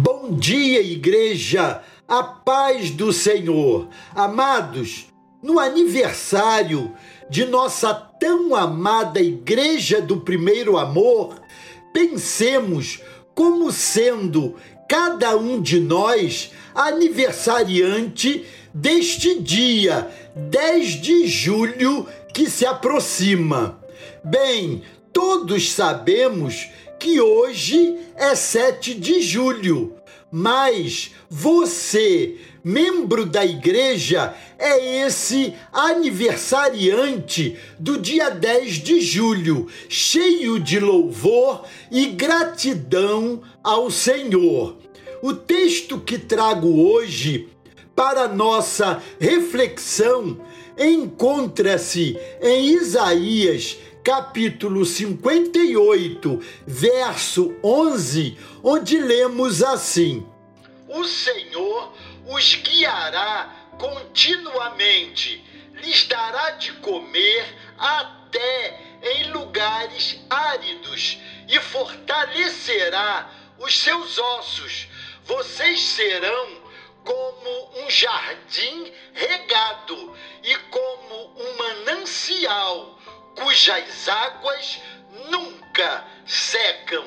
Bom dia, igreja, a paz do Senhor. Amados, no aniversário de nossa tão amada Igreja do Primeiro Amor, pensemos como sendo cada um de nós aniversariante deste dia 10 de julho que se aproxima. Bem, todos sabemos que hoje é 7 de julho, mas você, membro da igreja, é esse aniversariante do dia 10 de julho, cheio de louvor e gratidão ao Senhor. O texto que trago hoje para nossa reflexão encontra-se em Isaías capítulo 58, verso 11, onde lemos assim: O Senhor os guiará continuamente, lhes dará de comer até em lugares áridos e fortalecerá os seus ossos. Vocês serão como um jardim regado e como um manancial cujas águas nunca secam.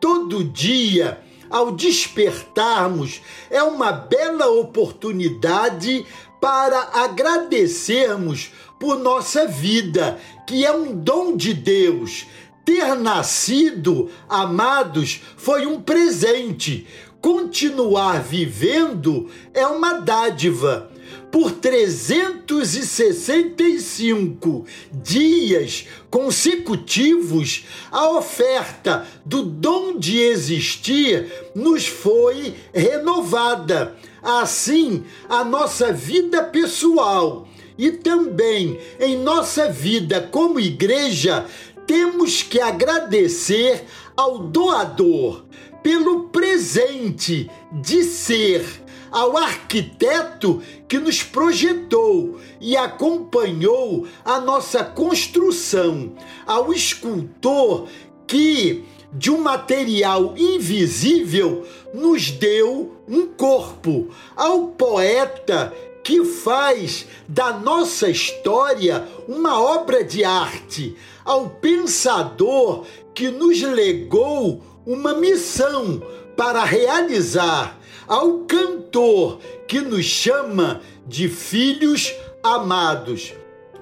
Todo dia, ao despertarmos, é uma bela oportunidade para agradecermos por nossa vida, que é um dom de Deus. Ter nascido, amados, foi um presente. Continuar vivendo é uma dádiva por 365 dias consecutivos, a oferta do dom de existir nos foi renovada. Assim, a nossa vida pessoal e também em nossa vida como igreja, temos que agradecer ao doador pelo presente de ser ao arquiteto que nos projetou e acompanhou a nossa construção, ao escultor que, de um material invisível, nos deu um corpo, ao poeta que faz da nossa história uma obra de arte, ao pensador que nos legou uma missão para realizar ao cantor que nos chama de filhos amados.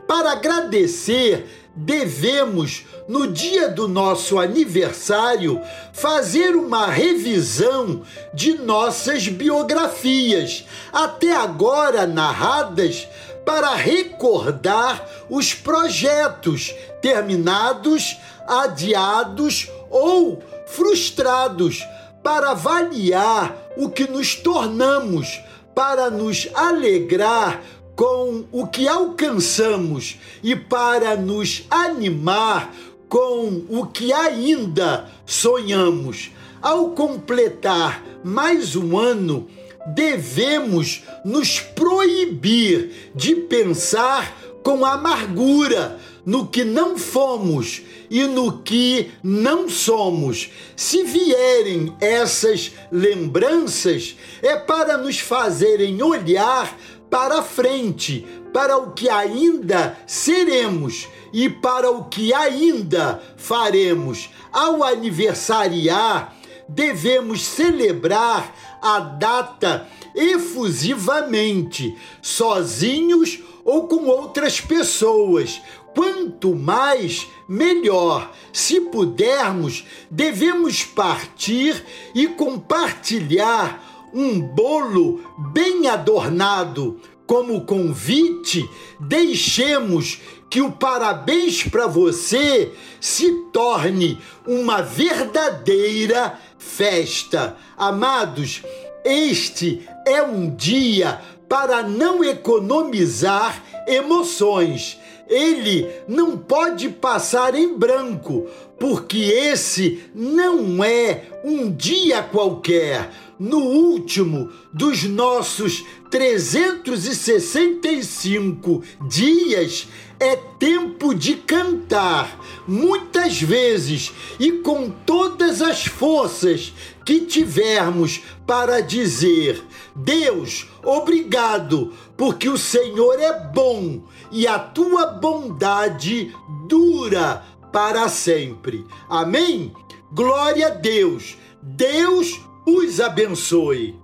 Para agradecer, devemos, no dia do nosso aniversário, fazer uma revisão de nossas biografias, até agora narradas, para recordar os projetos terminados, adiados ou frustrados para avaliar o que nos tornamos, para nos alegrar com o que alcançamos e para nos animar com o que ainda sonhamos. Ao completar mais um ano, devemos nos proibir de pensar com amargura no que não fomos e no que não somos. Se vierem essas lembranças, é para nos fazerem olhar para frente, para o que ainda seremos e para o que ainda faremos. Ao aniversariar, devemos celebrar a data efusivamente, sozinhos ou com outras pessoas. Quanto mais, melhor. Se pudermos, devemos partir e compartilhar um bolo bem adornado. Como convite, deixemos que o parabéns para você se torne uma verdadeira festa. Amados, este é um dia para não economizar emoções. Ele não pode passar em branco, porque esse não é um dia qualquer. No último dos nossos 365 dias, é tempo de cantar, muitas vezes e com todas as forças que tivermos para dizer: Deus, obrigado, porque o Senhor é bom e a tua bondade dura para sempre. Amém? Glória a Deus. Deus os abençoe.